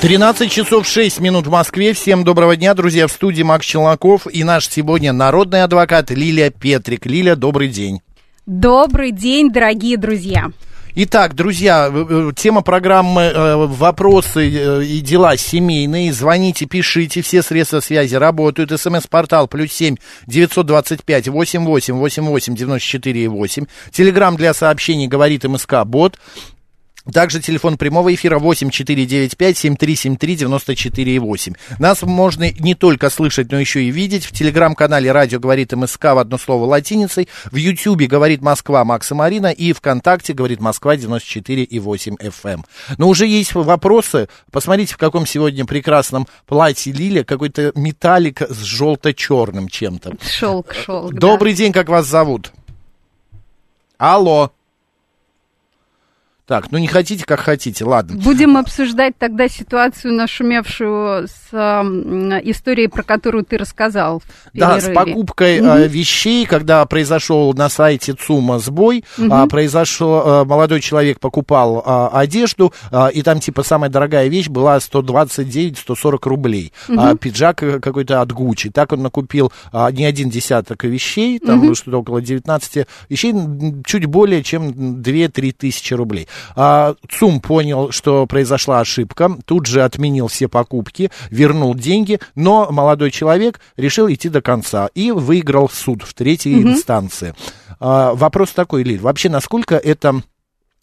13 часов 6 минут в Москве. Всем доброго дня, друзья. В студии Макс Челноков и наш сегодня народный адвокат Лилия Петрик. Лилия, добрый день. Добрый день, дорогие друзья. Итак, друзья, тема программы э, «Вопросы э, и дела семейные». Звоните, пишите, все средства связи работают. СМС-портал плюс семь девятьсот двадцать пять восемь восемь восемь восемь девяносто четыре восемь. Телеграмм для сообщений говорит МСК Бот. Также телефон прямого эфира 8495-7373-94,8. Нас можно не только слышать, но еще и видеть. В телеграм-канале «Радио говорит МСК» в одно слово латиницей. В Ютьюбе «Говорит Москва» Макса Марина. И ВКонтакте «Говорит Москва» 94,8 FM. Эм. Но уже есть вопросы. Посмотрите, в каком сегодня прекрасном платье Лилия. Какой-то металлик с желто-черным чем-то. Шелк, шелк. Добрый да. день, как вас зовут? Алло. Так, ну не хотите, как хотите, ладно. Будем обсуждать тогда ситуацию, нашумевшую с э, историей, про которую ты рассказал. Да, с покупкой угу. э, вещей, когда произошел на сайте ЦУМа сбой, угу. э, произошел, э, молодой человек покупал э, одежду, э, и там типа самая дорогая вещь была 129-140 рублей. Угу. А пиджак какой-то от Гуччи. Так он накупил э, не один десяток вещей, там угу. что-то около 19 вещей, чуть более чем 2-3 тысячи рублей. А, ЦУМ понял, что произошла ошибка, тут же отменил все покупки, вернул деньги, но молодой человек решил идти до конца и выиграл суд в третьей угу. инстанции. А, вопрос такой, Лиль, вообще насколько это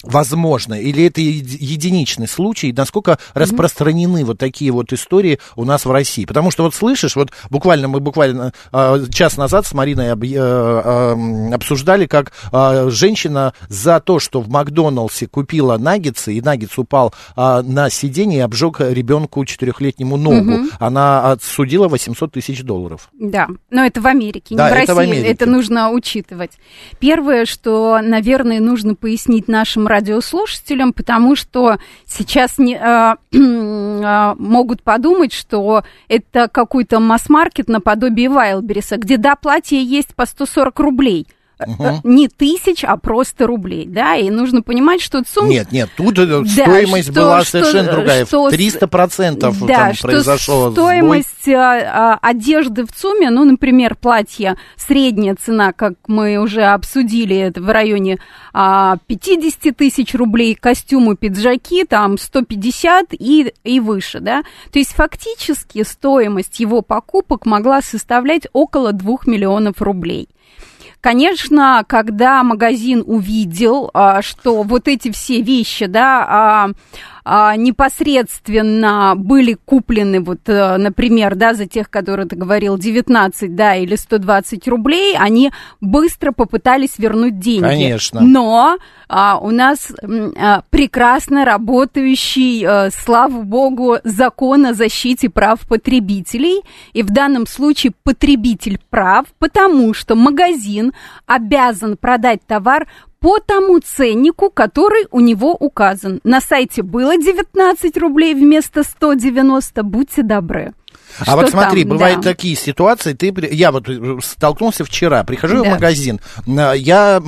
возможно, или это единичный случай, насколько mm-hmm. распространены вот такие вот истории у нас в России. Потому что вот слышишь, вот буквально мы буквально э, час назад с Мариной об, э, э, обсуждали, как э, женщина за то, что в Макдоналдсе купила наггетсы, и наггетс упал э, на сиденье и обжег ребенку четырехлетнему ногу. Mm-hmm. Она отсудила 800 тысяч долларов. Да, но это в Америке, не да, в России. Это, в Америке. это нужно учитывать. Первое, что, наверное, нужно пояснить нашим радиослушателям, потому что сейчас не, э, э, могут подумать, что это какой-то масс-маркет наподобие Вайлбериса, где, да, есть по 140 рублей – Угу. Не тысяч, а просто рублей, да, и нужно понимать, что ЦУМ... Нет, нет, тут да, стоимость что, была что, совершенно другая, что, 300 процентов да, там что произошел стоимость сбой. А, одежды в ЦУМе, ну, например, платье, средняя цена, как мы уже обсудили, это в районе а, 50 тысяч рублей, костюмы, пиджаки, там 150 и, и выше, да, то есть фактически стоимость его покупок могла составлять около 2 миллионов рублей. Конечно, когда магазин увидел, а, что вот эти все вещи, да, а, непосредственно были куплены, вот, э, например, да, за тех, которые ты говорил, 19, да, или 120 рублей, они быстро попытались вернуть деньги. Конечно. Но а, у нас а, прекрасно работающий, а, слава богу, закон о защите прав потребителей, и в данном случае потребитель прав, потому что магазин обязан продать товар по тому ценнику, который у него указан. На сайте было 19 рублей вместо 190, будьте добры. А что вот смотри, там, бывают да. такие ситуации, ты, я вот э, столкнулся вчера, прихожу да. в магазин, э, я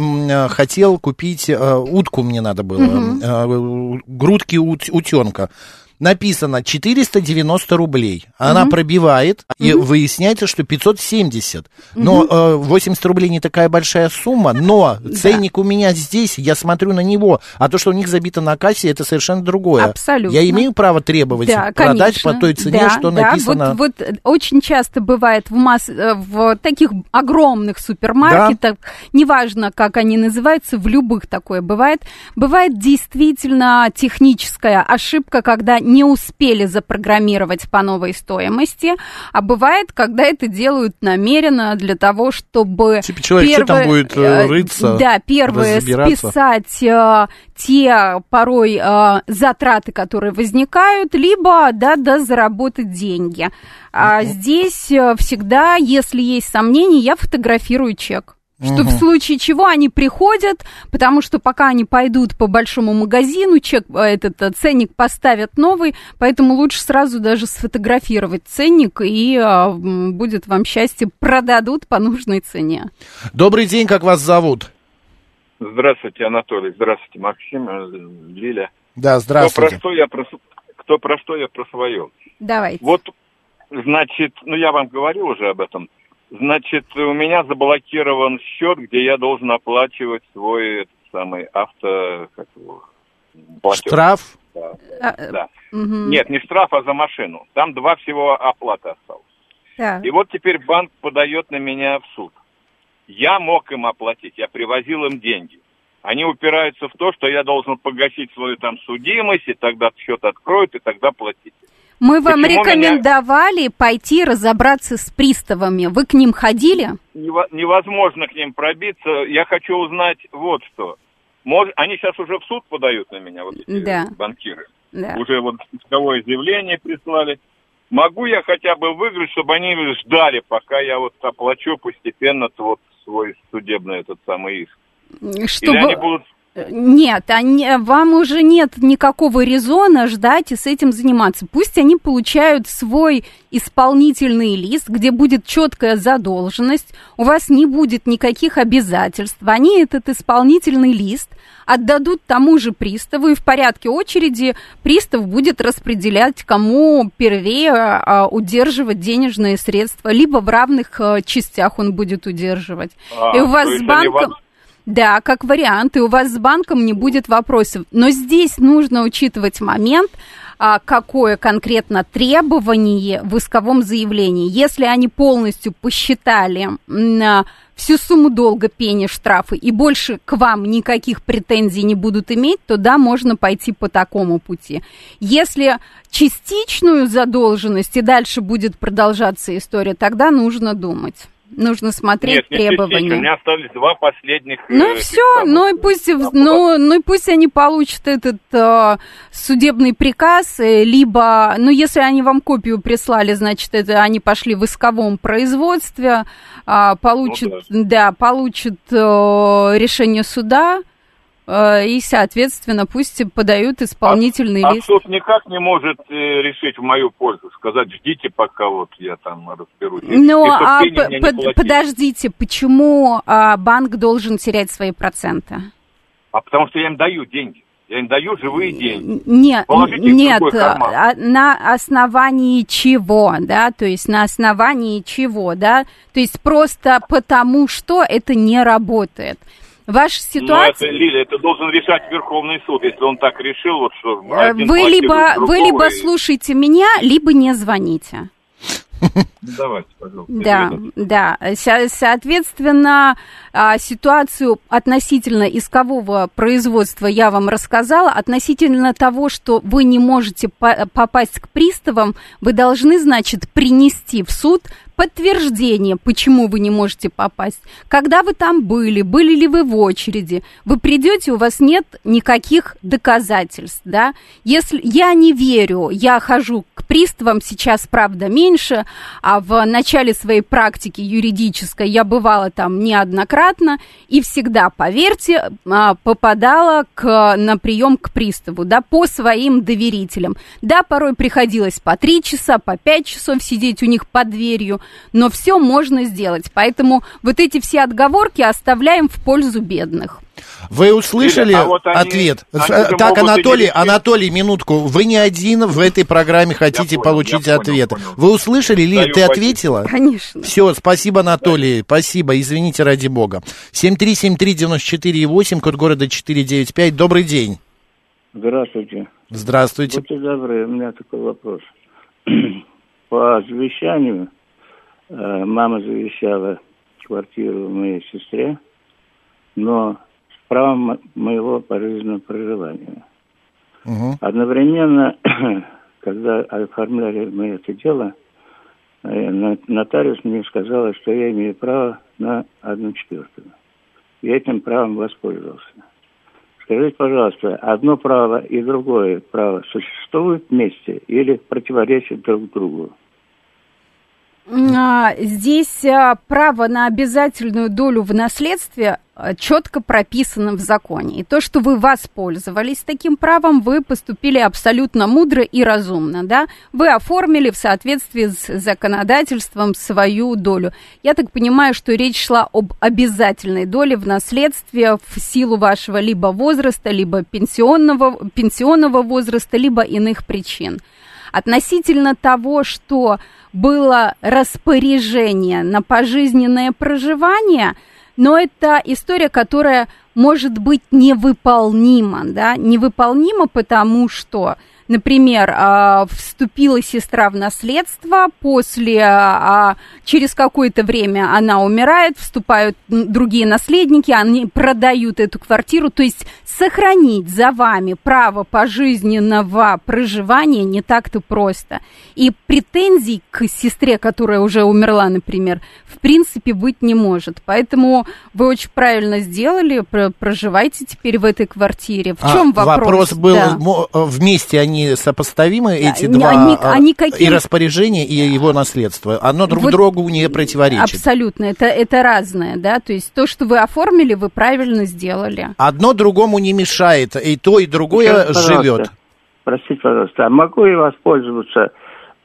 хотел купить, э, утку мне надо было, угу. грудки ут, утенка написано 490 рублей. Она угу. пробивает, угу. и выясняется, что 570. Но угу. э, 80 рублей не такая большая сумма, но ценник у меня здесь, я смотрю на него. А то, что у них забито на кассе, это совершенно другое. Абсолютно. Я имею право требовать да, продать конечно. по той цене, да, что да. написано. Вот, вот очень часто бывает в, масс... Э, в таких огромных супермаркетах, да. неважно, как они называются, в любых такое бывает. Бывает действительно техническая ошибка, когда не успели запрограммировать по новой стоимости, а бывает, когда это делают намеренно для того, чтобы... Типа человек первое, что там будет э, э, рыться, Да, первое, списать э, те порой э, затраты, которые возникают, либо, да, да, заработать деньги. А здесь э, всегда, если есть сомнения, я фотографирую чек. Что в случае чего они приходят, потому что пока они пойдут по большому магазину, чек, э, этот э, ценник поставят новый, поэтому лучше сразу даже сфотографировать ценник, и а, будет вам счастье, продадут по нужной цене. Добрый день, как вас зовут? Здравствуйте, Анатолий. Здравствуйте, Максим, э, Лиля. Да, здравствуйте. Кто про что, я про, кто про что, я про свое. Давайте. Вот, значит, ну я вам говорил уже об этом. Значит, у меня заблокирован счет, где я должен оплачивать свой этот самый авто... Как его, платеж. Штраф? Да. А, да. Угу. Нет, не штраф, а за машину. Там два всего оплаты осталось. Да. И вот теперь банк подает на меня в суд. Я мог им оплатить, я привозил им деньги. Они упираются в то, что я должен погасить свою там судимость, и тогда счет откроют, и тогда платить. Мы вам Почему рекомендовали меня... пойти разобраться с приставами. Вы к ним ходили? Невозможно к ним пробиться. Я хочу узнать вот что. Может, они сейчас уже в суд подают на меня, вот эти да. банкиры. Да. Уже вот исковое заявление прислали. Могу я хотя бы выиграть, чтобы они ждали, пока я вот оплачу постепенно вот свой судебный этот самый иск? Чтобы... Или они будут нет, они, вам уже нет никакого резона ждать и с этим заниматься. Пусть они получают свой исполнительный лист, где будет четкая задолженность, у вас не будет никаких обязательств. Они этот исполнительный лист отдадут тому же приставу, и в порядке очереди пристав будет распределять, кому первее а, удерживать денежные средства, либо в равных а, частях он будет удерживать. А, и у вас с банком... Да, как вариант, и у вас с банком не будет вопросов. Но здесь нужно учитывать момент, а, какое конкретно требование в исковом заявлении. Если они полностью посчитали а, всю сумму долга, пени, штрафы и больше к вам никаких претензий не будут иметь, то да, можно пойти по такому пути. Если частичную задолженность и дальше будет продолжаться история, тогда нужно думать. Нужно смотреть Нет, требования. У меня остались два последних. Ну э, все, ну и пусть, ну, ну и пусть они получат этот э, судебный приказ, э, либо, ну если они вам копию прислали, значит это они пошли в исковом производстве, э, получат, ну, да. да, получат э, решение суда. Э, и, соответственно, пусть подают исполнительный а, лист. А суд никак не может э, решить в мою пользу, сказать, ждите, пока вот я там разберусь. Ну, а под, подождите, почему а, банк должен терять свои проценты? А потому что я им даю деньги. Я им даю живые деньги. Нет, нет, а, на основании чего, да, то есть на основании чего, да, то есть просто потому, что это не работает. Ваша ситуация... Ну, это, Лиля, это должен решать Верховный суд, если он так решил, вот что... Э, вы либо, вы либо и... слушаете меня, либо не звоните. Давайте, пожалуйста. Да, да. Соответственно, а, ситуацию относительно искового производства я вам рассказала. Относительно того, что вы не можете попасть к приставам, вы должны, значит, принести в суд подтверждение, почему вы не можете попасть. Когда вы там были, были ли вы в очереди, вы придете, у вас нет никаких доказательств, да. Если я не верю, я хожу к приставам сейчас, правда, меньше, а в начале своей практики юридической я бывала там неоднократно и всегда, поверьте, а, попадала к, на прием к приставу, да, по своим доверителям. Да, порой приходилось по три часа, по пять часов сидеть у них под дверью, но все можно сделать. Поэтому вот эти все отговорки оставляем в пользу бедных. Вы услышали а вот они, ответ? Они так, Анатолий, Анатолий, минутку. Вы не один в этой программе хотите я получить понял, ответ. Понял. Вы услышали, Ли, ты ответила? Конечно. Все, спасибо, Анатолий. Да. Спасибо, извините, ради бога. 7373948, код города 495. Добрый день. Здравствуйте. Здравствуйте. Будьте добры, у меня такой вопрос. По завещанию Э, мама завещала квартиру моей сестре, но с правом моего пожизненного проживания. Угу. Одновременно, когда оформляли мы это дело, э, нотариус мне сказала, что я имею право на одну четвертую. Я этим правом воспользовался. Скажите, пожалуйста, одно право и другое право существуют вместе или противоречат друг другу? А, здесь а, право на обязательную долю в наследстве а, четко прописано в законе. И то, что вы воспользовались таким правом, вы поступили абсолютно мудро и разумно, да? Вы оформили в соответствии с законодательством свою долю. Я так понимаю, что речь шла об обязательной доле в наследстве в силу вашего либо возраста, либо пенсионного, пенсионного возраста, либо иных причин. Относительно того, что было распоряжение на пожизненное проживание, но это история, которая может быть невыполнима, да, невыполнима, потому что Например, а, вступила сестра в наследство, после, а, через какое-то время она умирает, вступают другие наследники, они продают эту квартиру. То есть сохранить за вами право пожизненного проживания не так-то просто. И претензий к сестре, которая уже умерла, например, в принципе быть не может. Поэтому вы очень правильно сделали, проживайте теперь в этой квартире. В чем а, вопрос? Вопрос был, да. вместе они они сопоставимы, эти они, два они, а, они какие... и распоряжение, и его наследство? Оно друг вот другу не противоречит? Абсолютно, это, это разное, да, то есть то, что вы оформили, вы правильно сделали. Одно другому не мешает, и то, и другое Сейчас, живет. Простите, пожалуйста, а могу я воспользоваться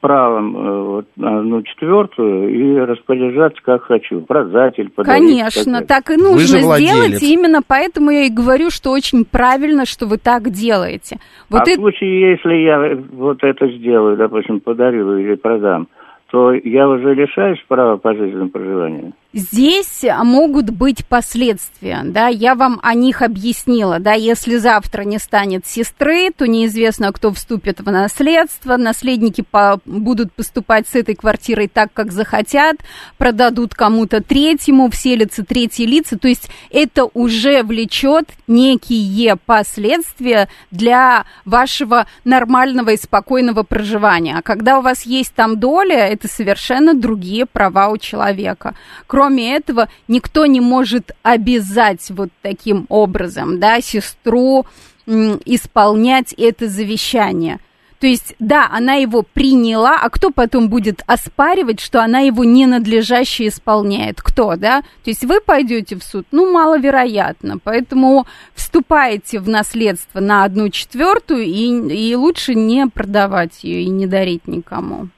правом э, вот, на одну четвертую и распоряжаться как хочу, продать или подарить. Конечно, так и нужно сделать, и именно поэтому я и говорю, что очень правильно, что вы так делаете. Вот а это... в случае, если я вот это сделаю, допустим, подарю или продам, то я уже лишаюсь права пожизненного проживания? Здесь могут быть последствия, да, я вам о них объяснила, да, если завтра не станет сестры, то неизвестно, кто вступит в наследство, наследники по, будут поступать с этой квартирой так, как захотят, продадут кому-то третьему, вселятся третьи лица, то есть это уже влечет некие последствия для вашего нормального и спокойного проживания. А когда у вас есть там доля, это совершенно другие права у человека. Кроме кроме этого, никто не может обязать вот таким образом, да, сестру исполнять это завещание. То есть, да, она его приняла, а кто потом будет оспаривать, что она его ненадлежаще исполняет? Кто, да? То есть вы пойдете в суд? Ну, маловероятно. Поэтому вступаете в наследство на одну четвертую и, и лучше не продавать ее и не дарить никому.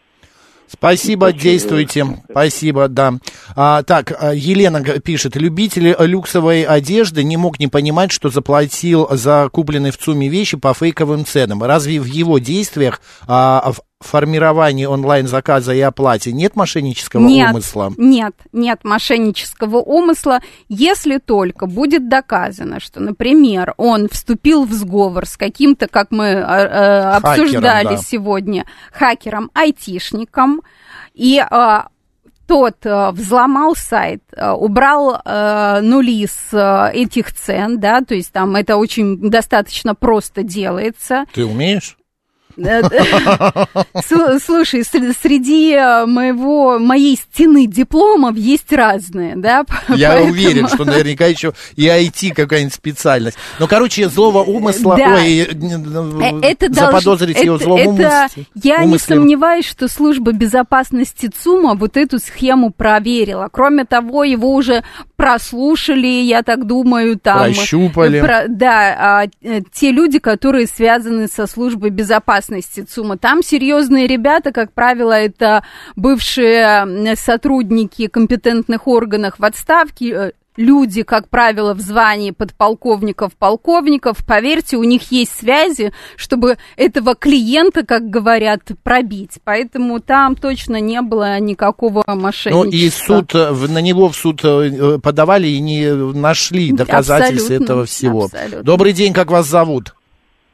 Спасибо, действуйте. Спасибо, да. А, так, а, Елена пишет, любитель люксовой одежды не мог не понимать, что заплатил за купленные в ЦУМе вещи по фейковым ценам. Разве в его действиях а, в формировании онлайн-заказа и оплате нет мошеннического нет, умысла? Нет, нет мошеннического умысла, если только будет доказано, что, например, он вступил в сговор с каким-то, как мы э, э обсуждали Хакером, да. сегодня, хакером-айтишником, и э, тот э, взломал сайт, э, убрал э, нули с э, этих цен, да, то есть там это очень достаточно просто делается. Ты умеешь? Э, слушай, среди э, моего, моей стены дипломов есть разные, да? Я Поэтому... уверен, что наверняка еще и IT какая-нибудь специальность. Ну, короче, злого умысла, да. ой, э, это заподозрить должен... его злом это... Я умысле. не сомневаюсь, что служба безопасности ЦУМа вот эту схему проверила. Кроме того, его уже прослушали, я так думаю, там... Прощупали. Про, да, а, те люди, которые связаны со службой безопасности безопасности ЦУМа. Там серьезные ребята, как правило, это бывшие сотрудники компетентных органов в отставке, э, люди, как правило, в звании подполковников, полковников, поверьте, у них есть связи, чтобы этого клиента, как говорят, пробить. Поэтому там точно не было никакого мошенничества. Ну и суд, э, на него в суд э, подавали и не нашли доказательств абсолютно, этого всего. Абсолютно. Добрый день, как вас зовут?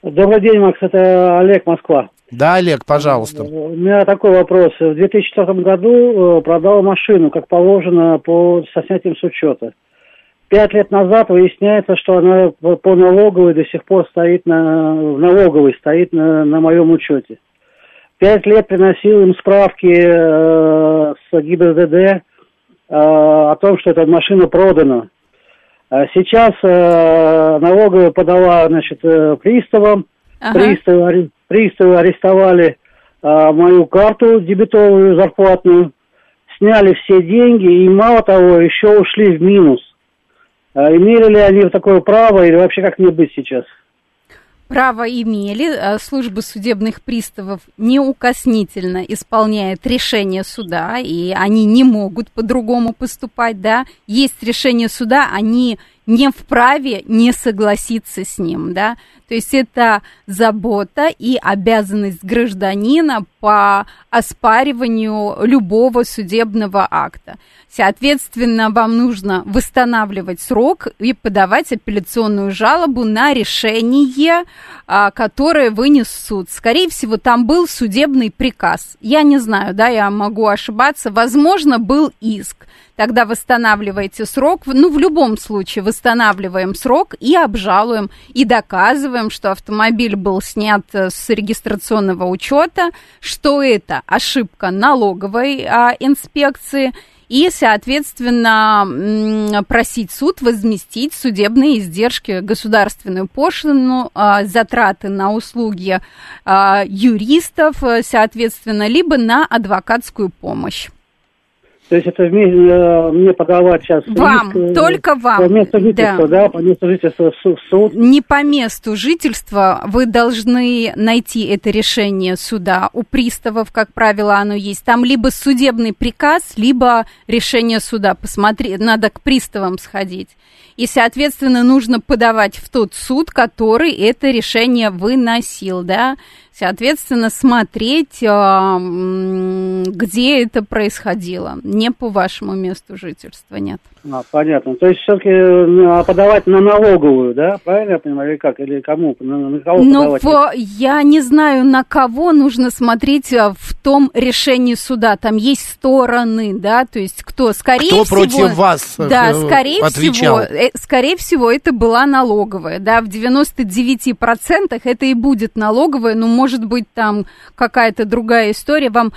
Добрый день, Макс, это Олег, Москва. Да, Олег, пожалуйста. У меня такой вопрос. В 2004 году э, продал машину, как положено, по, со снятием с учета. Пять лет назад выясняется, что она по налоговой до сих пор стоит на, в налоговой, стоит на, на моем учете. Пять лет приносил им справки э, с ГИБДД э, о том, что эта машина продана. А сейчас э, налоговая подала, значит, э, приставам, ага. приставы, приставы арестовали э, мою карту дебетовую зарплатную. сняли все деньги и, мало того, еще ушли в минус. А имели ли они такое право или вообще как мне быть сейчас? Право имели, а служба судебных приставов неукоснительно исполняет решение суда, и они не могут по-другому поступать, да. Есть решение суда, они не вправе не согласиться с ним, да. То есть это забота и обязанность гражданина по оспариванию любого судебного акта. Соответственно, вам нужно восстанавливать срок и подавать апелляционную жалобу на решение, а, которое вынес суд. Скорее всего, там был судебный приказ. Я не знаю, да, я могу ошибаться. Возможно, был иск тогда восстанавливаете срок. Ну, в любом случае, восстанавливаем срок и обжалуем, и доказываем, что автомобиль был снят э, с регистрационного учета, что это? Ошибка налоговой а, инспекции, и, соответственно, просить суд возместить судебные издержки, государственную пошлину, а, затраты на услуги а, юристов, э, соответственно, либо на адвокатскую помощь. То есть это мне, мне подавать сейчас... Вам, риск, только вам. По месту жительства, да. да, по месту жительства в суд. Не по месту жительства. Вы должны найти это решение суда. У приставов, как правило, оно есть. Там либо судебный приказ, либо решение суда. Посмотри, надо к приставам сходить. И, соответственно, нужно подавать в тот суд, который это решение выносил, да. Соответственно, смотреть, а, где это происходило. Не по вашему месту жительства, нет. А, понятно. То есть все-таки а, подавать на налоговую, да? Правильно я понимаю, или как? Или кому? На, на кого ну, подавать? я не знаю, на кого нужно смотреть в том решении суда. Там есть стороны, да, то есть кто, скорее кто всего... Против вас Да, э, скорее отвечал? всего, э, скорее всего, это была налоговая, да, в 99% это и будет налоговая, но может может быть там какая-то другая история, вам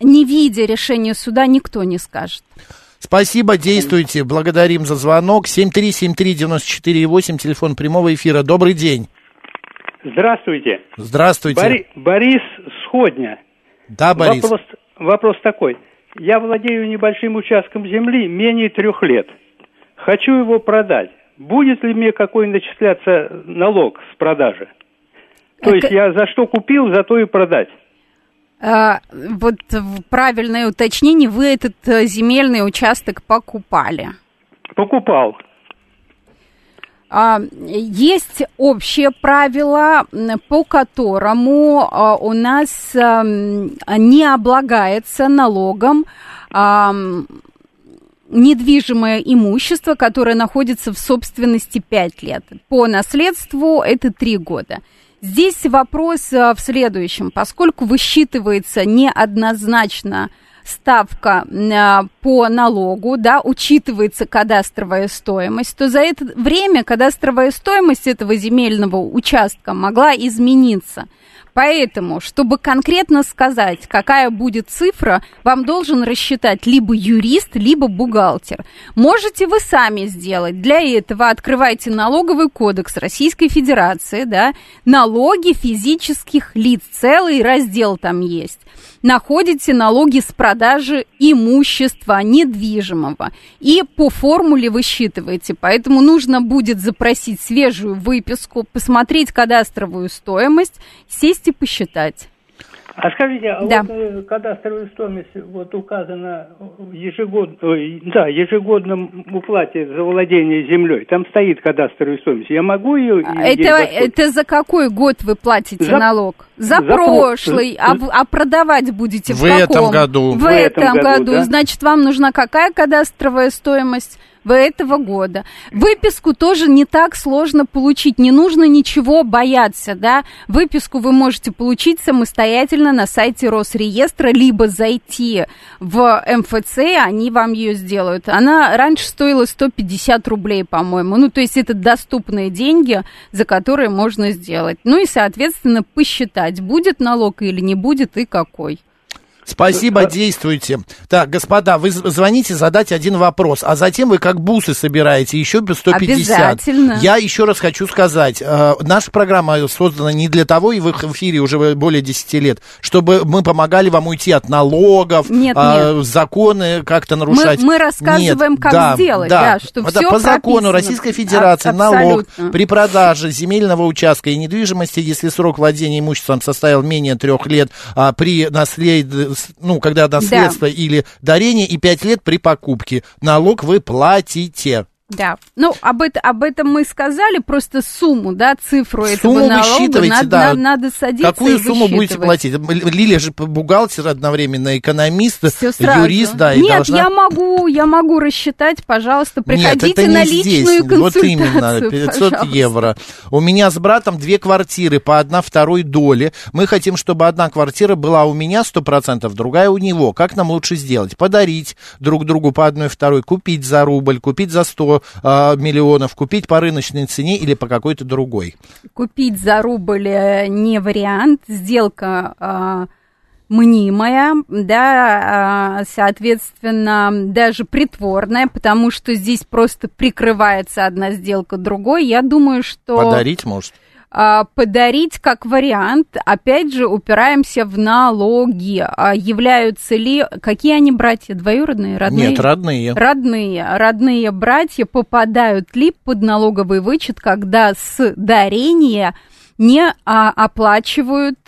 не видя решения суда никто не скажет. Спасибо, действуйте. Благодарим за звонок. 7373948, телефон прямого эфира. Добрый день. Здравствуйте. Здравствуйте. Бори, Борис Сходня. Да, Борис. Вопрос, вопрос такой. Я владею небольшим участком земли менее трех лет. Хочу его продать. Будет ли мне какой начисляться налог с продажи? То есть я за что купил, за то и продать. А, вот правильное уточнение, вы этот э, земельный участок покупали? Покупал. А, есть общее правило, по которому а, у нас не облагается налогом недвижимое имущество, которое находится в собственности 5 лет. По наследству это 3 года. Здесь вопрос э, в следующем. Поскольку высчитывается неоднозначно ставка э, по налогу, да, учитывается кадастровая стоимость, то за это время кадастровая стоимость этого земельного участка могла измениться. Поэтому, чтобы конкретно сказать, какая будет цифра, вам должен рассчитать либо юрист, либо бухгалтер. Можете вы сами сделать. Для этого открывайте налоговый кодекс Российской Федерации, да, налоги физических лиц, целый раздел там есть находите налоги с продажи имущества недвижимого. И по формуле высчитываете. Поэтому нужно будет запросить свежую выписку, посмотреть кадастровую стоимость, сесть и посчитать. А скажите, а да. вот э, кадастровая стоимость вот указана ежегодно, да, ежегодном уплате за владение землей. Там стоит кадастровая стоимость. Я могу ее? А это, это за какой год вы платите за, налог? За, за прошлый. За, а, а продавать будете в, в каком? этом году. В, в этом, этом году. году. Да? Значит, вам нужна какая кадастровая стоимость? Этого года. Выписку тоже не так сложно получить, не нужно ничего бояться, да. Выписку вы можете получить самостоятельно на сайте Росреестра, либо зайти в МФЦ, они вам ее сделают. Она раньше стоила 150 рублей, по-моему. Ну, то есть это доступные деньги, за которые можно сделать. Ну и, соответственно, посчитать, будет налог или не будет и какой. Спасибо, действуйте. Так, господа, вы звоните задать один вопрос, а затем вы как бусы собираете еще 150. Обязательно. Я еще раз хочу сказать, э, наша программа создана не для того, и в эфире уже более 10 лет, чтобы мы помогали вам уйти от налогов, нет, э, нет. законы как-то нарушать. Мы, мы рассказываем, нет, как да, сделать, да, да, что это все по закону. Российской Федерации А, налог при продаже земельного участка и недвижимости, если срок владения имуществом составил менее трех лет, а при наследстве ну, когда наследство да. или дарение, и 5 лет при покупке. Налог вы платите. Да, ну об, это, об этом мы сказали, просто сумму, да, цифру сумму этого налога надо, да. надо, надо садиться Какую сумму будете платить? Лилия же бухгалтер одновременно, экономист, юрист, да. Нет, должна... я могу, я могу рассчитать, пожалуйста, приходите Нет, на здесь. личную консультацию. Вот именно, 500 пожалуйста. евро. У меня с братом две квартиры по одна второй доли. Мы хотим, чтобы одна квартира была у меня 100%, другая у него. Как нам лучше сделать? Подарить друг другу по одной второй, купить за рубль, купить за 100 э, миллионов миллионов, купить по рыночной цене или по какой-то другой? Купить за рубль э, не вариант, сделка э, мнимая, да, э, соответственно, даже притворная, потому что здесь просто прикрывается одна сделка другой. Я думаю, что... Подарить может? А, подарить как вариант, опять же, упираемся в налоги. А являются ли, какие они братья, двоюродные, родные? Нет, родные. Родные. Родные братья попадают ли под налоговый вычет, когда с дарения не а, оплачивают,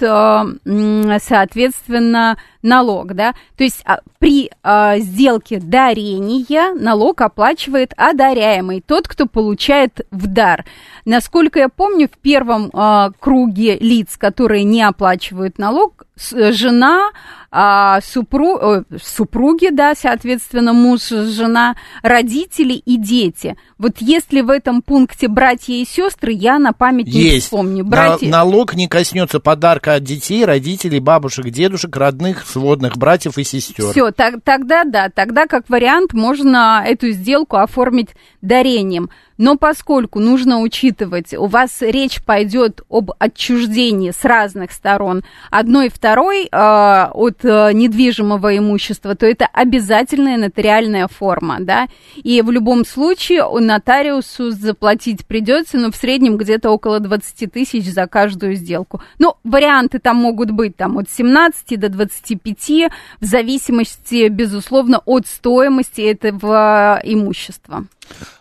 соответственно, налог, да, то есть а, при а, сделке дарения налог оплачивает одаряемый, тот, кто получает в дар. Насколько я помню, в первом а, круге лиц, которые не оплачивают налог, жена, а, супру, э, супруги, да, соответственно, муж, жена, родители и дети. Вот если в этом пункте братья и сестры, я на память не Есть. вспомню. Братья... На, налог не коснется подарка от детей, родителей, бабушек, дедушек, родных, сводных братьев и сестер. Все, так, тогда да, тогда как вариант можно эту сделку оформить дарением. Но поскольку нужно учитывать, у вас речь пойдет об отчуждении с разных сторон, одной и второй э, от э, недвижимого имущества, то это обязательная нотариальная форма, да, и в любом случае нотариусу заплатить придется, но в среднем где-то около 20 тысяч за каждую сделку. Ну, варианты там могут быть там от 17 до 25, в зависимости, безусловно, от стоимости этого имущества.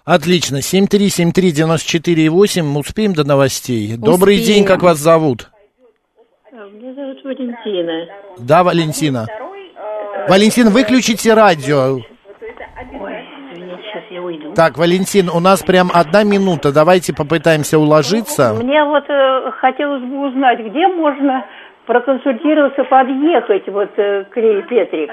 Отлично. 7373948. Мы успеем до новостей. Успеем. Добрый день, как вас зовут? Меня зовут Валентина. Да, Валентина. Валентин, выключите радио. Ой, сейчас я уйду. Так, Валентин, у нас прям одна минута. Давайте попытаемся уложиться. Мне вот э, хотелось бы узнать, где можно проконсультироваться, подъехать вот э, к Лилии Петрик.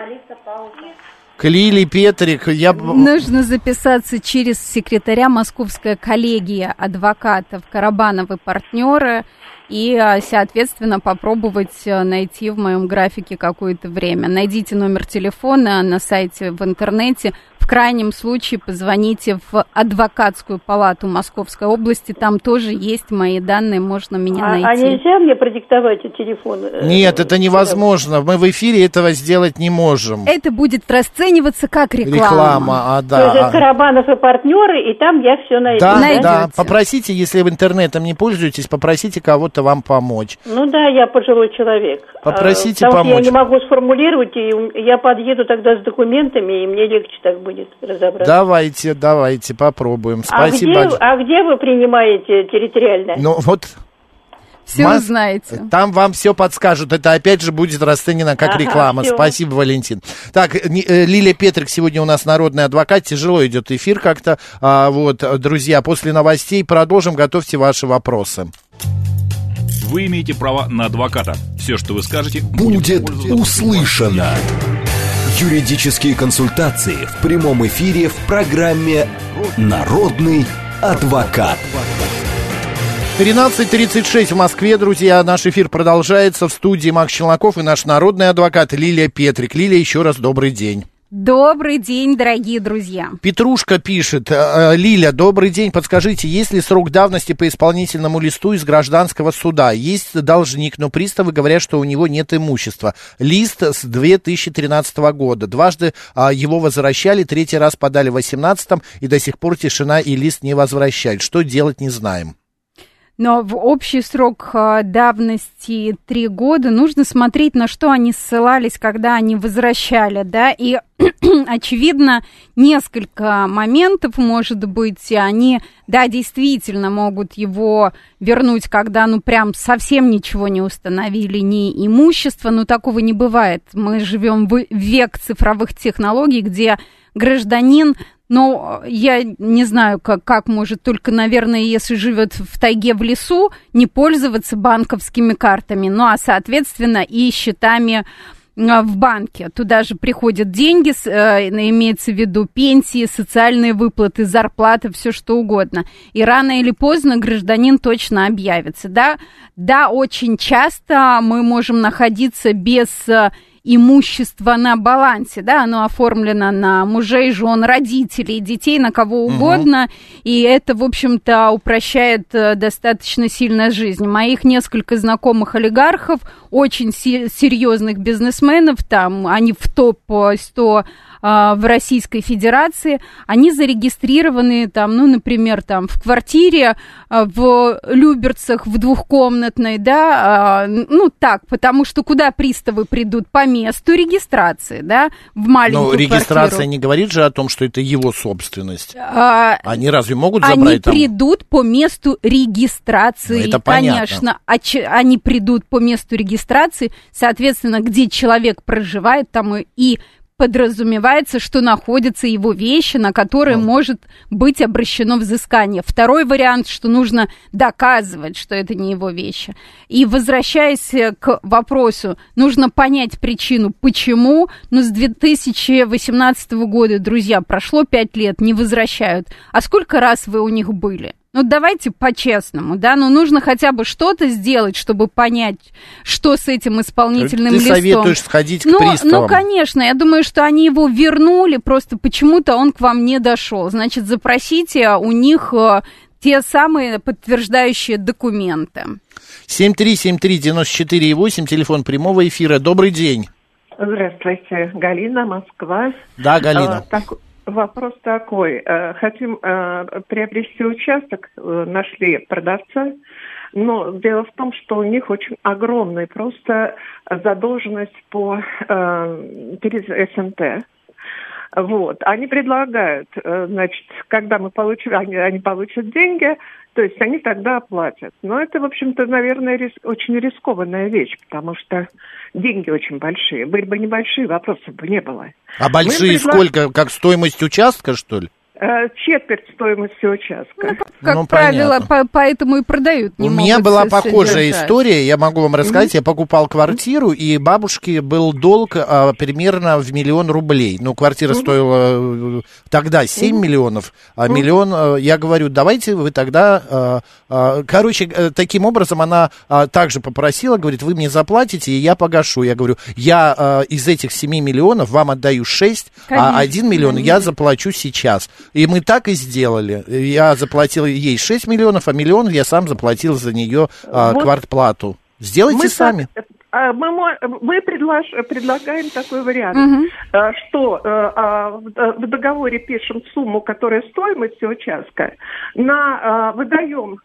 К Лили Петрик, я... Нужно записаться через секретаря Московская коллегия адвокатов Карабановы партнеры и, соответственно, попробовать найти в моем графике какое-то время. Найдите номер телефона на сайте в интернете. В крайнем случае позвоните в адвокатскую палату Московской области. Там тоже есть мои данные, можно меня а, найти. А нельзя мне продиктовать телефон? Нет, это невозможно. Мы в эфире этого сделать не можем. Это будет расцениваться как реклама. Реклама, а да. То есть Карабанов и партнеры, и там я все найду. Да, Найдете. да. Попросите, если вы интернетом не пользуетесь, попросите кого-то вам помочь. Ну да, я пожилой человек. Попросите Потому помочь. Я не могу сформулировать, и я подъеду тогда с документами, и мне легче так будет разобраться. Давайте, давайте, попробуем. А Спасибо. где, а где вы принимаете территориально? Ну вот Все Мас- узнаете. Там вам все подскажут. Это опять же будет расценено как Ага, реклама. всё. Спасибо, Валентин. Так, э, Лилия Петрик сегодня у нас народный адвокат. Тяжело идет эфир как-то. А, вот, друзья, после новостей продолжим. Готовьте ваши вопросы. Вы имеете право на адвоката. Все, что вы скажете, Будет пользоваться- услышано. Юридические консультации в прямом эфире в программе «Народный адвокат». 13.36 в Москве, друзья. Наш эфир продолжается в студии Макс Челноков и наш народный адвокат Лилия Петрик. Лилия, еще раз добрый день. Добрый день, дорогие друзья. Петрушка пишет. «Э, э, Лиля, добрый день. Подскажите, есть ли срок давности по исполнительному листу из гражданского суда? Есть должник, но приставы говорят, что у него нет имущества. Лист с 2013 года. Дважды а, его возвращали, третий раз подали в 2018 и до сих пор тишина и лист не возвращают. Что делать, не знаем. Но в общий срок а, давности три года нужно смотреть, на что они ссылались, когда они возвращали, да, и очевидно, несколько моментов, может быть, они, да, действительно могут его вернуть, когда, ну, прям совсем ничего не установили, ни имущество, но такого не бывает. Мы живем в век цифровых технологий, где гражданин но я не знаю, как, как может, только, наверное, если живет в тайге в лесу, не пользоваться банковскими картами, ну а, соответственно, и счетами а, в банке. Туда же приходят деньги, э, имеется в виду пенсии, социальные выплаты, зарплаты, все что угодно. И рано или поздно гражданин точно объявится. Да, да очень часто мы можем находиться без э, имущество на балансе, да, оно оформлено на мужей, жен, родителей, детей, на кого угодно, угу. и это, в общем-то, упрощает э, достаточно сильно жизнь. Моих несколько знакомых олигархов, очень серьезных бизнесменов, там, они в топ-100 а, в Российской Федерации, они зарегистрированы там, ну, например, там в квартире а, в Люберцах в двухкомнатной, да, а, ну так, потому что куда приставы придут по месту регистрации, да, в маленькую Но регистрация квартиру. не говорит же о том, что это его собственность. А, они разве могут забрать Они там? придут по месту регистрации, ну, это конечно, понятно. они придут по месту регистрации, соответственно, где человек проживает, там и подразумевается, что находятся его вещи, на которые mm. может быть обращено взыскание. Второй вариант, что нужно доказывать, что это не его вещи. И возвращаясь к вопросу, нужно понять причину, почему, но с 2018 года, друзья, прошло 5 лет, не возвращают. А сколько раз вы у них были? Ну, давайте по-честному, да, ну, нужно хотя бы что-то сделать, чтобы понять, что с этим исполнительным Ты листом. Ты советуешь сходить ну, к приставам? Ну, конечно, я думаю, что они его вернули, просто почему-то он к вам не дошел. Значит, запросите у них э, те самые подтверждающие документы. 7373948, телефон прямого эфира. Добрый день. Здравствуйте, Галина, Москва. Да, Галина. А, так, Вопрос такой. Э, хотим э, приобрести участок, э, нашли продавца, но дело в том, что у них очень огромная просто задолженность по перед СНТ. Вот. Они предлагают, значит, когда мы получим, они, они получат деньги, то есть они тогда оплатят. Но это, в общем-то, наверное, рис, очень рискованная вещь, потому что деньги очень большие. Были бы небольшие, вопросов бы не было. А большие предлаг... сколько? Как стоимость участка, что ли? Э, четверть стоимости участка. Ну, как ну, правило, по поэтому и продают. Не У меня была похожая история, я могу вам рассказать. Mm-hmm. Я покупал квартиру, и бабушке был долг а, примерно в миллион рублей. Ну, квартира mm-hmm. стоила э, тогда 7 mm-hmm. миллионов, а миллион, а, я говорю, давайте вы тогда... А, а, короче, таким образом она а, также попросила, говорит, вы мне заплатите, и я погашу. Я говорю, я а, из этих 7 миллионов вам отдаю 6, Конечно. а 1 миллион я заплачу сейчас. И мы так и сделали. Я заплатил ей 6 миллионов, а миллион я сам заплатил за нее а, вот квартплату. Сделайте мы сами. Так, а, мы, мы предлож, предлагаем такой вариант, угу. что а, в договоре пишем сумму, которая стоимость участка, на, выдаем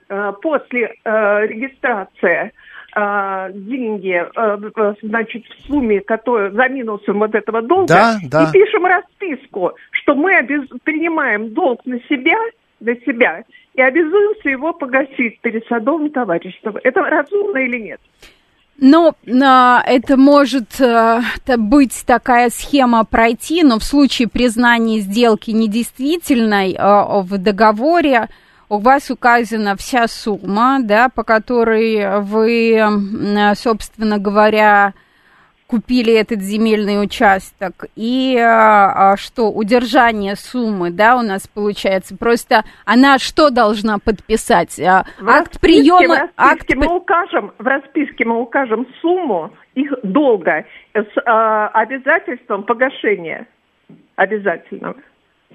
после регистрации деньги, а, значит, в сумме, которая за минусом вот этого долга, да, да. и пишем расписку, что мы обез... принимаем долг на себя, на себя, и обязуемся его погасить перед садовым товариществом. Это разумно или нет? Но а, это может а, быть такая схема пройти, но в случае признания сделки недействительной а, в договоре у вас указана вся сумма, да, по которой вы, собственно говоря, купили этот земельный участок, и а, а, что, удержание суммы, да, у нас получается, просто она что должна подписать? А, акт приема... В расписке, акт... мы укажем, в расписке мы укажем сумму их долга с а, обязательством погашения. обязательного.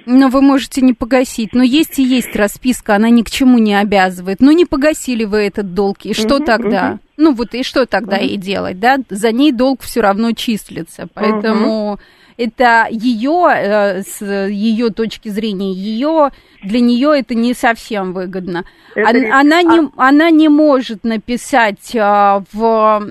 Но вы можете не погасить. Но есть и есть расписка, она ни к чему не обязывает. Ну, не погасили вы этот долг, и что угу, тогда? Угу. Ну, вот и что тогда угу. ей делать, да? За ней долг все равно числится. Поэтому угу. Это ее, э, с ее точки зрения, ее для нее это не совсем выгодно. Это... Она, она, не, она не может написать а, в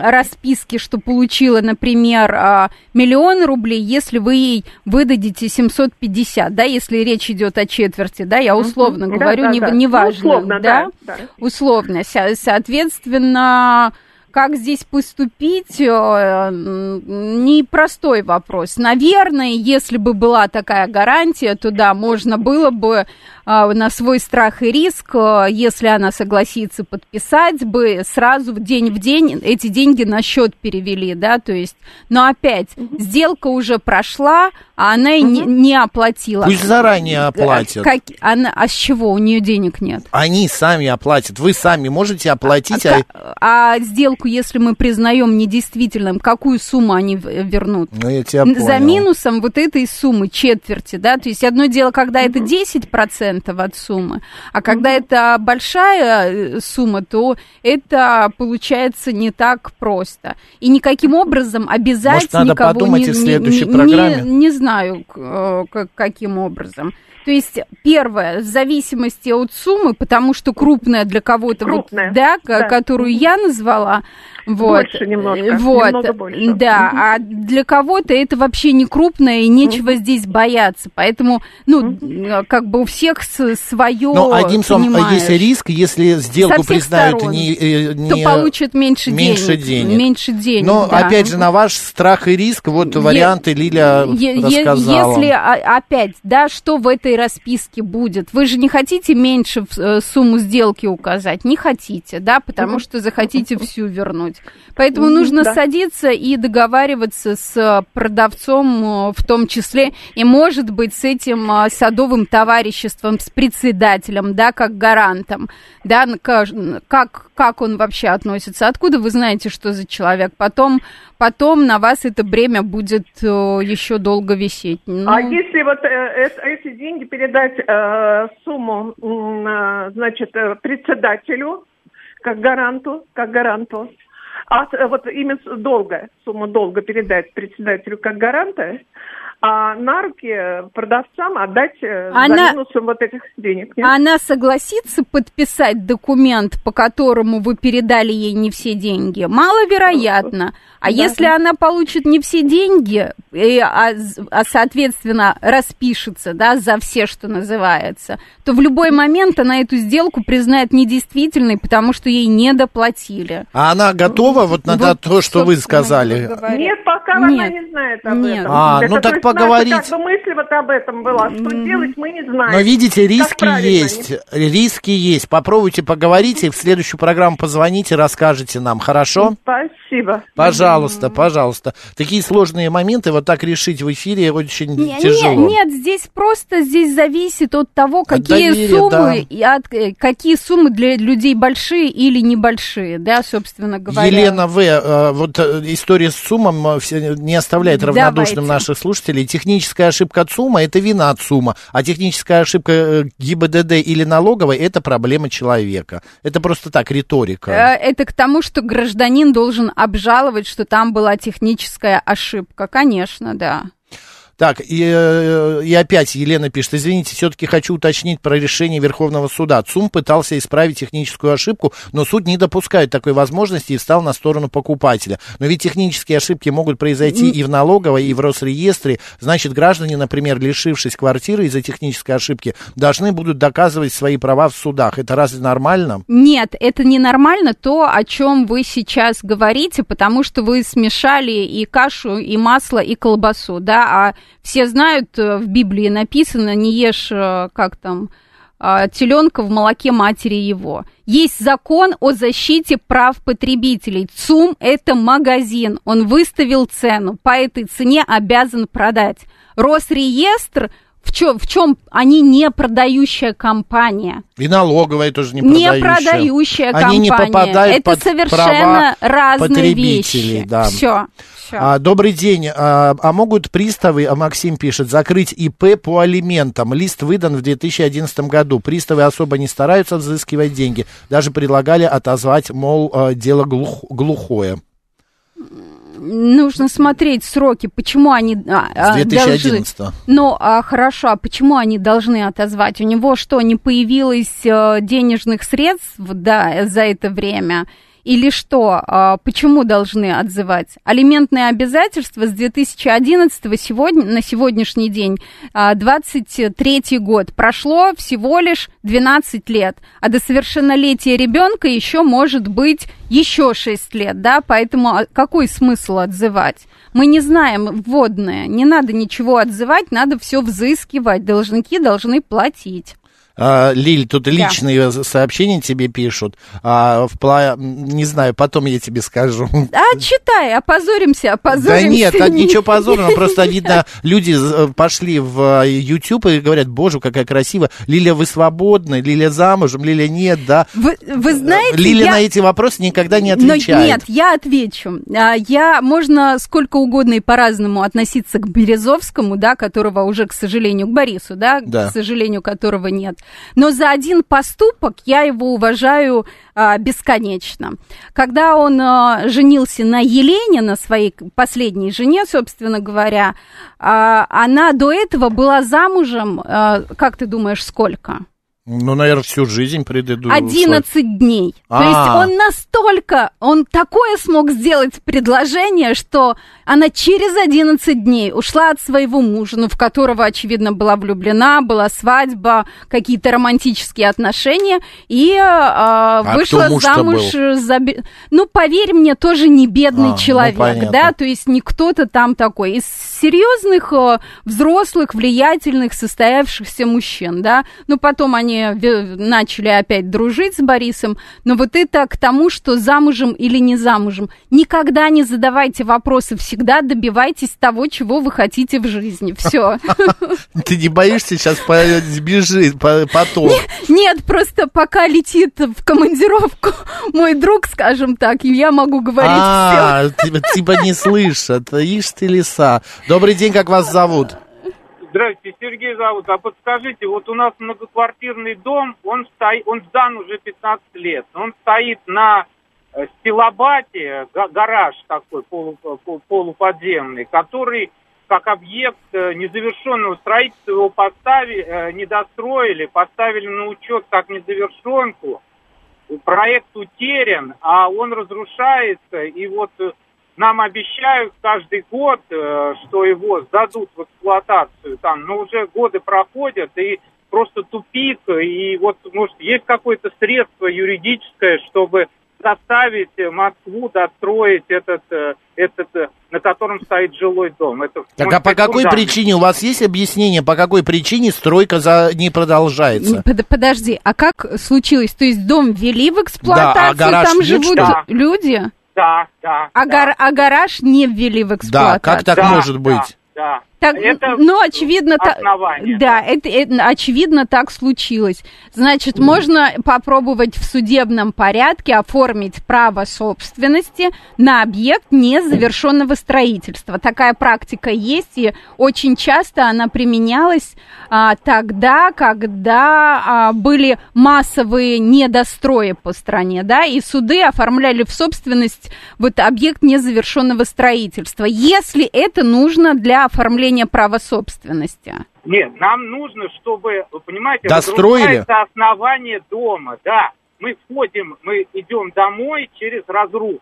расписке, что получила, например, а, миллион рублей, если вы ей выдадите 750, да, если речь идет о четверти, да, я условно говорю, да, да, не, да. неважно, ну, условно, да, да, условно, соответственно как здесь поступить, э, непростой вопрос. Наверное, если бы была такая гарантия, то да, можно было бы на свой страх и риск, э, если она согласится подписать бы, сразу в день в день эти деньги на счет перевели, да, то есть, но опять, угу. сделка уже прошла, а она и не, не оплатила. Пусть заранее оплатят. Как, она, а с чего? У нее денег нет. Они сами оплатят, вы сами можете оплатить. А, а... а сделку, если мы признаем недействительным, какую сумму они вернут? Ну, я тебя понял. За минусом вот этой суммы, четверти, да, то есть одно дело, когда угу. это 10%, процентов от суммы. А когда mm-hmm. это большая э, сумма, то это получается не так просто. И никаким образом обязать Может, надо никого подумать не, в следующей не, программе? Не, не знаю, э, каким образом. То есть, первое, в зависимости от суммы, потому что крупная для кого-то, крупная, вот, да, да, которую я назвала, вот, больше немножко, вот, немного больше. Да, угу. а для кого-то это вообще не крупное и нечего угу. здесь бояться. Поэтому, ну, угу. как бы у всех свое. Но одним словом, есть риск, если сделку признают сторон, не, э, не, то получат меньше, меньше денег, денег. Меньше денег. Но да. опять же, на ваш страх и риск, вот е- варианты Лиля е- рассказала. Если опять, да, что в этой расписке будет? Вы же не хотите меньше э, сумму сделки указать, не хотите, да, потому что захотите всю вернуть делать. Поэтому нужно да. садиться и договариваться с продавцом э, в том числе, и, может быть, с этим э, садовым товариществом, с председателем, да, как гарантом, да, как, как он вообще относится, откуда вы знаете, что за человек, потом, потом на вас это бремя будет э, еще долго висеть. Ну... А если вот э, эти деньги передать э, сумму, э, значит, председателю, как гаранту, как гаранту, а э, вот именно долга, сумму долга передать председателю как гаранта, а на руки продавцам отдать э, она, за минусом вот этих денег. Нет? Она согласится подписать документ, по которому вы передали ей не все деньги? Маловероятно. А да. если она получит не все деньги, и, а, а соответственно распишется да, за все, что называется, то в любой момент она эту сделку признает недействительной, потому что ей не доплатили. А она готова вот на вот, то, что вы сказали? Нет, пока Нет. она не знает об Нет. этом. А, Это, ну так поговорить. Наша, как бы мысль вот об этом была. Что mm. делать, мы не знаем. Но видите, риски есть. Риски есть. Попробуйте поговорить и в следующую программу позвоните, расскажете нам. Хорошо? Спасибо. Пожалуйста, пожалуйста. Такие сложные моменты вот так решить в эфире очень не, тяжело. Нет, нет, здесь просто здесь зависит от того, какие от доверия, суммы да. и от, э, какие суммы для людей большие или небольшие, да, собственно говоря. Елена В. Э, вот э, история с суммом не оставляет равнодушным Давайте. наших слушателей. Техническая ошибка от ЦУМа – это вина от ЦУМа, а техническая ошибка ГИБДД или налоговой – это проблема человека. Это просто так, риторика. Это к тому, что гражданин должен обжаловать, что там была техническая ошибка. Конечно, да. Так, и, э, и опять Елена пишет, извините, все-таки хочу уточнить про решение Верховного суда. ЦУМ пытался исправить техническую ошибку, но суд не допускает такой возможности и встал на сторону покупателя. Но ведь технические ошибки могут произойти и в налоговой, и в Росреестре. Значит, граждане, например, лишившись квартиры из-за технической ошибки, должны будут доказывать свои права в судах. Это разве нормально? Нет, это не нормально то, о чем вы сейчас говорите, потому что вы смешали и кашу, и масло, и колбасу, да, а все знают, э, в Библии написано, не ешь, э, как там, а, теленка в молоке матери его. Есть закон о защите прав потребителей. ЦУМ – это магазин. Он выставил цену, по этой цене обязан продать. Росреестр В чем, в чем они не продающая компания? И налоговая тоже не продающая. Не продающая они компания. не попадают Это под совершенно права разные вещи. Да. Все. А, добрый день. А, а могут приставы, а Максим пишет, закрыть ИП по алиментам? Лист выдан в 2011 году. Приставы особо не стараются взыскивать деньги. Даже предлагали отозвать, мол, а, дело глух, глухое нужно смотреть сроки, почему они а, С 2011 должны... Ну, а, хорошо, а почему они должны отозвать? У него что, не появилось а, денежных средств да, за это время? Или что? А, почему должны отзывать? Алиментные обязательства с 2011 сегодня, на сегодняшний день 23 а, год. Прошло всего лишь 12 лет, а до совершеннолетия ребенка еще может быть еще 6 лет, да, поэтому а, какой смысл отзывать? Мы не знаем вводное, не надо ничего отзывать, надо все взыскивать, должники должны платить. А, Лиль, тут личные да. сообщения тебе пишут. А, в пла... Не знаю, потом я тебе скажу. А, читай, опозоримся, опозоримся. Да нет, а ничего позорного, просто видно, люди э, пошли в э, YouTube и говорят, боже, какая красивая. Лиля, вы свободны, Лиля замужем, Лиля нет, да. Вы, вы знаете, Лиля я... на эти вопросы никогда не отвечает. Но нет, я отвечу. А, я, можно сколько угодно и по-разному относиться к Березовскому, да, которого уже, к сожалению, к Борису, да, да. к сожалению, которого нет. Но за один поступок я его уважаю а, бесконечно. Когда он а, женился на Елене, на своей последней жене, собственно говоря, а, она до этого была замужем, а, как ты думаешь, сколько? Ну, наверное, всю жизнь предыдущую. 11 дней. А-а-а. То есть а. он настолько, он такое смог сделать предложение, что она через 11 дней ушла от своего мужа, ну, в которого, очевидно, была влюблена, была свадьба, какие-то романтические отношения, и э, а вышла замуж за... Ну, поверь мне, тоже не бедный а, ну, человек, ну, да, то есть не кто-то там такой. Из серьезных, э, взрослых, влиятельных, состоявшихся мужчин, да, ну, потом они начали опять дружить с Борисом, но вот это к тому, что замужем или не замужем. Никогда не задавайте вопросы, всегда добивайтесь того, чего вы хотите в жизни. Все. Ты не боишься сейчас сбежит потом? Нет, просто пока летит в командировку мой друг, скажем так, я могу говорить а, все. Типа не слышат, ишь ты леса. Добрый день, как вас зовут? Здравствуйте, Сергей зовут. А подскажите, вот у нас многоквартирный дом, он стоит, он сдан уже 15 лет. Он стоит на э, стилобате, гараж такой полу, полуподземный, который как объект э, незавершенного строительства его поставили, э, не достроили, поставили на учет как незавершенку. Проект утерян, а он разрушается, и вот нам обещают каждый год, э, что его сдадут в эксплуатацию там, но уже годы проходят, и просто тупик, и вот, может, есть какое-то средство юридическое, чтобы заставить Москву достроить этот, э, этот э, на котором стоит жилой дом. Это, так а по какой фундамент. причине? У вас есть объяснение, по какой причине стройка за... не продолжается? Под, подожди, а как случилось? То есть дом ввели в эксплуатацию, да, а там живут да. люди? Да, да. А, да. Гар, а гараж не ввели в эксплуатацию? Да, как так да, может быть? Да. Так, это ну, очевидно, та, да, это, это, очевидно, так случилось. Значит, mm. можно попробовать в судебном порядке оформить право собственности на объект незавершенного строительства. Такая практика есть, и очень часто она применялась а, тогда, когда а, были массовые недострои по стране, да, и суды оформляли в собственность вот объект незавершенного строительства. Если это нужно для оформления нарушение права собственности? Нет, нам нужно, чтобы, вы понимаете, Достроили? основание дома, да. Мы входим, мы идем домой через разрух.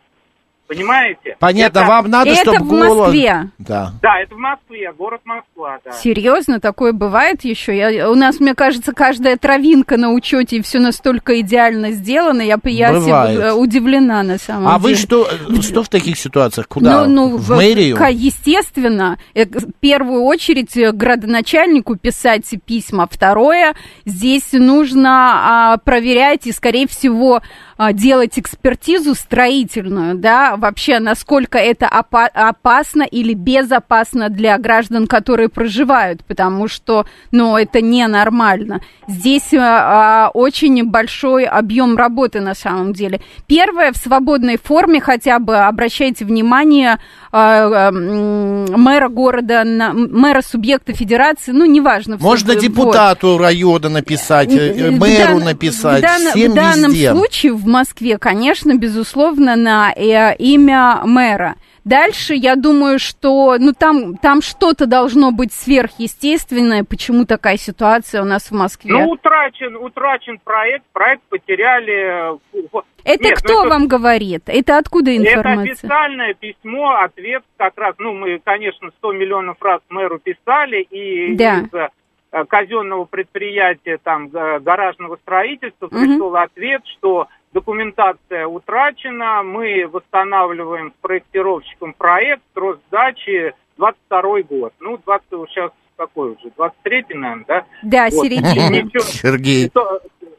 Понимаете? Понятно, это, вам надо, это чтобы в Москве. Да. да, это в Москве, город Москва, да. Серьезно, такое бывает еще? Я, у нас, мне кажется, каждая травинка на учете, и все настолько идеально сделано. Я, я э, удивлена на самом а деле. А вы что, что в таких ситуациях? Куда? Ну, ну, в, в мэрию? Естественно. Э, в первую очередь э, градоначальнику писать письма. Второе, здесь нужно а, проверять и, скорее всего, делать экспертизу строительную, да, вообще насколько это опа- опасно или безопасно для граждан, которые проживают, потому что, ну, это ненормально. Здесь а, очень большой объем работы на самом деле. Первое, в свободной форме хотя бы обращайте внимание а, а, мэра города, на, мэра субъекта федерации, ну, неважно. Можно депутату вот. района написать, э, мэру дан, написать, в, дан, всем в данном везде. случае в Москве, конечно, безусловно, на э, имя мэра. Дальше, я думаю, что ну, там, там что-то должно быть сверхъестественное. Почему такая ситуация у нас в Москве? Ну, утрачен, утрачен проект, проект потеряли. Э, это Нет, кто ну, вам говорит? Это откуда информация? Это официальное письмо, ответ как раз, ну, мы, конечно, 100 миллионов раз мэру писали, и да. из э, казенного предприятия, там, гаражного строительства пришел угу. ответ, что документация утрачена, мы восстанавливаем с проектировщиком проект, срок сдачи 22 год. Ну, 20, сейчас какой уже, 23 наверное, да? Да, вот. середина. Сергей.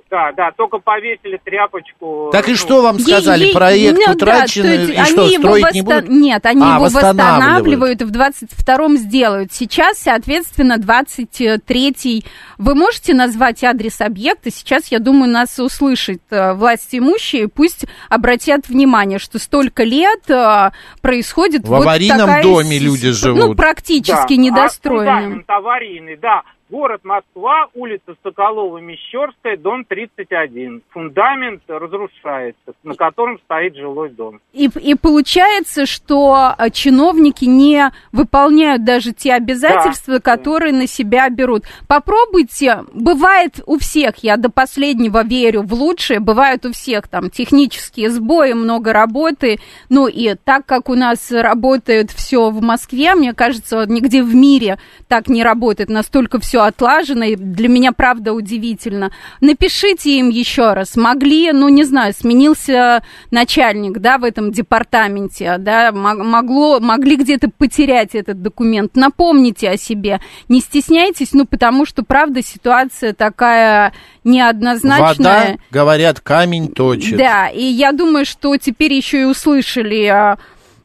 Да, да, только повесили тряпочку. Так и ну, что вам сказали? Ей, Проект ну, утрачен, да, и они что, строить восста... не будут? Нет, они а, его восстанавливают, в 22-м сделают. Сейчас, соответственно, 23-й. Вы можете назвать адрес объекта? Сейчас, я думаю, нас услышат э, власти имущие, пусть обратят внимание, что столько лет э, происходит В вот аварийном такая... доме люди живут. Ну, практически да, недостроенным. А аварийный, да. Город Москва, улица Соколова-Мещерская, дом 31. Фундамент разрушается, на котором стоит жилой дом. И, и получается, что а, чиновники не выполняют даже те обязательства, да. которые на себя берут. Попробуйте, бывает у всех, я до последнего верю в лучшее, бывают у всех там технические сбои, много работы. Ну и так как у нас работает все в Москве, мне кажется, нигде в мире так не работает, настолько все все отлажено, и для меня правда удивительно. Напишите им еще раз. Могли, ну не знаю, сменился начальник, да, в этом департаменте, да, могло, могли где-то потерять этот документ. Напомните о себе. Не стесняйтесь, ну потому что правда ситуация такая неоднозначная. Вода, говорят, камень точит. Да, и я думаю, что теперь еще и услышали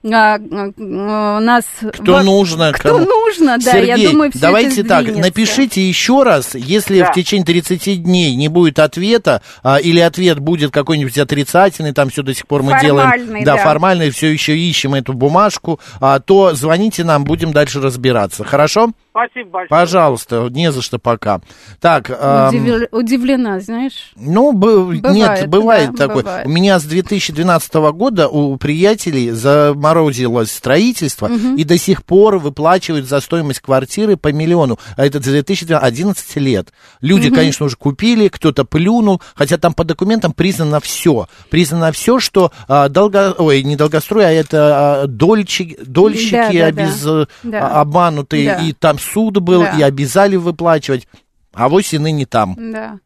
а, а, а, нас... Кто во... нужно. Кто кому... нужно, да, Сергей, я думаю, все давайте так, напишите еще раз, если да. в течение 30 дней не будет ответа, а, или ответ будет какой-нибудь отрицательный, там все до сих пор мы формальный, делаем... Да, да, формальный, все еще ищем эту бумажку, а, то звоните нам, будем дальше разбираться, хорошо? Спасибо большое. Пожалуйста, не за что пока. Так, эм... Удивлена, знаешь? Ну, б... бывает, нет, бывает да, такое. Бывает. У меня с 2012 года у приятелей заморозилось строительство, угу. и до сих пор выплачивают за стоимость квартиры по миллиону. А это за 2011 лет. Люди, угу. конечно, уже купили, кто-то плюнул, хотя там по документам признано все. Признано все, что а, долго... Ой, не долгострой, а это а, дольщики, дольщики да, да, обез... да. А, обманутые, да. и там суд был, да. и обязали выплачивать, а вось и ныне там. Да.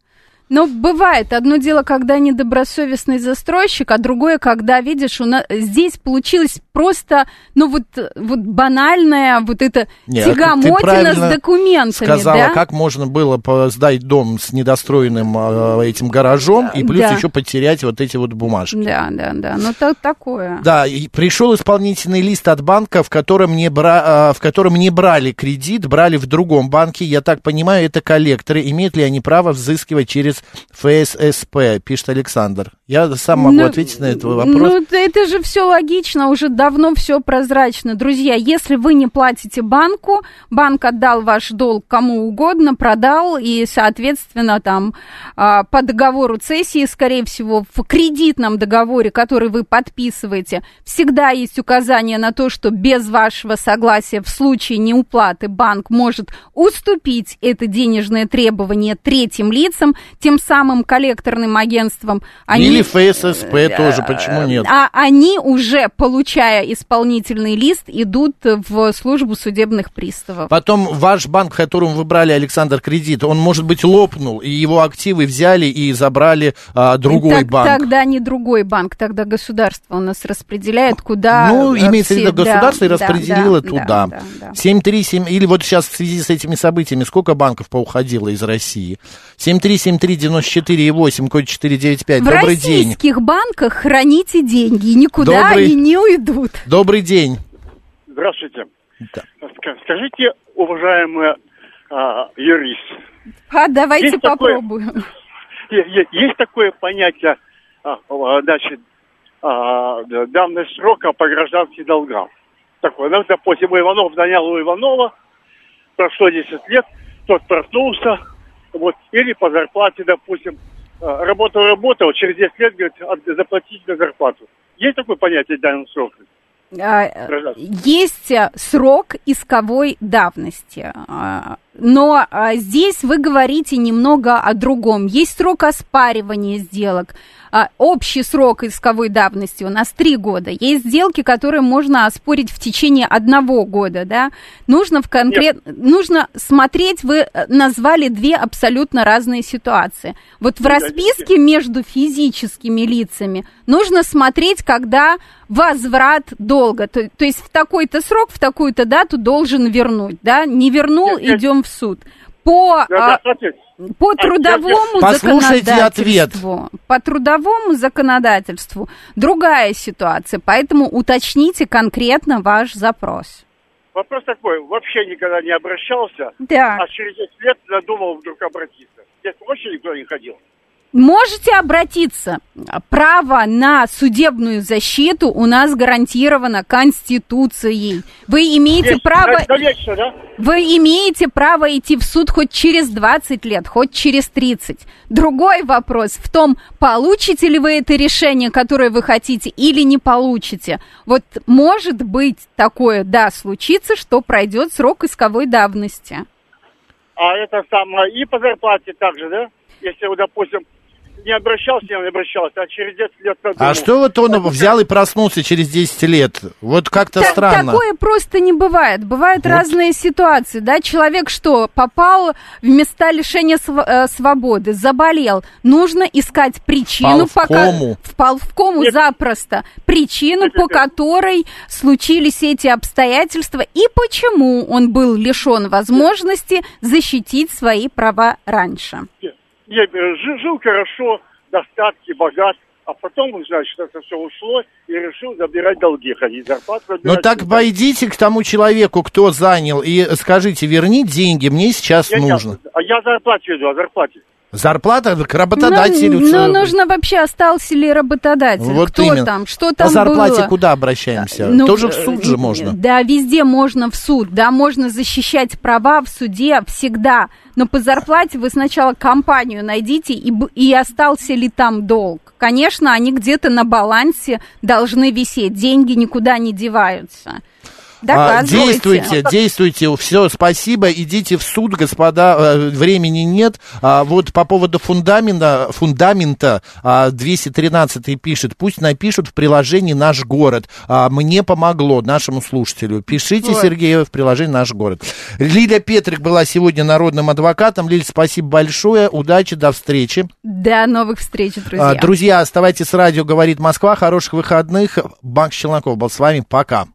Но бывает. Одно дело, когда недобросовестный застройщик, а другое, когда, видишь, у нас здесь получилось просто, ну вот, вот банальная вот эта Нет, тягомотина с документами. сказала, да? как можно было сдать дом с недостроенным э, этим гаражом и плюс да. еще потерять вот эти вот бумажки. Да, да, да. Ну, так, такое. Да, и пришел исполнительный лист от банка, в котором, не бра... Э, в котором не брали кредит, брали в другом банке. Я так понимаю, это коллекторы. Имеют ли они право взыскивать через ФССП, пишет Александр. Я сам могу ну, ответить на этот вопрос. Ну, это же все логично, уже давно все прозрачно. Друзья, если вы не платите банку, банк отдал ваш долг кому угодно, продал, и, соответственно, там а, по договору цессии, скорее всего, в кредитном договоре, который вы подписываете, всегда есть указание на то, что без вашего согласия в случае неуплаты банк может уступить это денежное требование третьим лицам, тем самым коллекторным агентствам. Они или ФССП э, тоже, почему нет? А они уже, получая исполнительный лист, идут в службу судебных приставов. Потом ваш банк, в котором вы брали, Александр, кредит, он, может быть, лопнул, и его активы взяли и забрали а, другой так, банк. Тогда не другой банк, тогда государство у нас распределяет, куда... Ну, имеется в виду государство да, и распределило да, туда. Да, да, да. 737, или вот сейчас в связи с этими событиями, сколько банков поуходило из России? 73739 94,8, код 495. В Добрый день. В российских банках храните деньги, никуда Добрый... они не уйдут. Добрый день. Здравствуйте. Да. Скажите, уважаемый а, юрист. А, давайте есть попробуем. Такое, есть, есть такое понятие, а, значит, а, давность срока по гражданским долгам. Такое, ну, допустим, Иванов нанял у Иванова, прошло 10 лет, тот проснулся, вот, или по зарплате, допустим, работал, работал, через 10 лет, говорит, заплатить на зарплату. Есть такое понятие давность срока? А, есть срок исковой давности. А, но а, здесь вы говорите немного о другом. Есть срок оспаривания сделок. А, общий срок исковой давности у нас три года. Есть сделки, которые можно оспорить в течение одного года. Да? Нужно, в конкрет... нужно смотреть, вы э, назвали две абсолютно разные ситуации. Вот в расписке между физическими лицами нужно смотреть, когда возврат долга. То, то есть в такой-то срок, в такую-то дату должен вернуть. Да? Не вернул, идем в суд. По, а, по трудовому законодательству. Ответ. По трудовому законодательству другая ситуация. Поэтому уточните конкретно ваш запрос. Вопрос такой, вообще никогда не обращался, да. а через 10 лет задумал вдруг обратиться. Здесь вообще никто не ходил. Можете обратиться. Право на судебную защиту у нас гарантировано Конституцией. Вы имеете Есть, право... Конечно, да? Вы имеете право идти в суд хоть через 20 лет, хоть через 30. Другой вопрос в том, получите ли вы это решение, которое вы хотите, или не получите. Вот может быть такое, да, случится, что пройдет срок исковой давности. А это самое и по зарплате также, да? Если, допустим, не обращался, не обращался, а через 10 лет надумал. А что вот он взял и проснулся через 10 лет? Вот как-то так, странно. Такое просто не бывает. Бывают вот. разные ситуации, да? Человек что, попал в места лишения св- э, свободы, заболел. Нужно искать причину, Впал пока... в кому. Впал в кому Нет. запросто. Причину, Нет, по которой случились эти обстоятельства и почему он был лишен возможности защитить свои права раньше. Нет я жил, жил хорошо, достатки, богат, а потом, значит, это все ушло и решил забирать долги, ходить зарплату. Ну так пойдите к тому человеку, кто занял, и скажите, верни деньги, мне сейчас я, нужно. Я, а я зарплату веду, о зарплате. Зарплата к работодателю. Ну, ну, нужно вообще, остался ли работодатель, вот кто именно. там, что там По зарплате было. куда обращаемся? Ну, Тоже в суд же можно. Да, везде можно в суд, да, можно защищать права в суде всегда. Но по зарплате вы сначала компанию найдите, и, и остался ли там долг. Конечно, они где-то на балансе должны висеть, деньги никуда не деваются. А, действуйте, действуйте. Все, спасибо. Идите в суд, господа. Э, времени нет. А, вот по поводу фундамента, фундамента 213 а, пишет. Пусть напишут в приложении «Наш город». Мне помогло, нашему слушателю. Пишите, вот. Сергей, в приложении «Наш город». Лиля Петрик была сегодня народным адвокатом. Лиль, спасибо большое. Удачи, до встречи. До новых встреч, друзья. Друзья, оставайтесь с радио «Говорит Москва». Хороших выходных. Банк Челноков был с вами. Пока.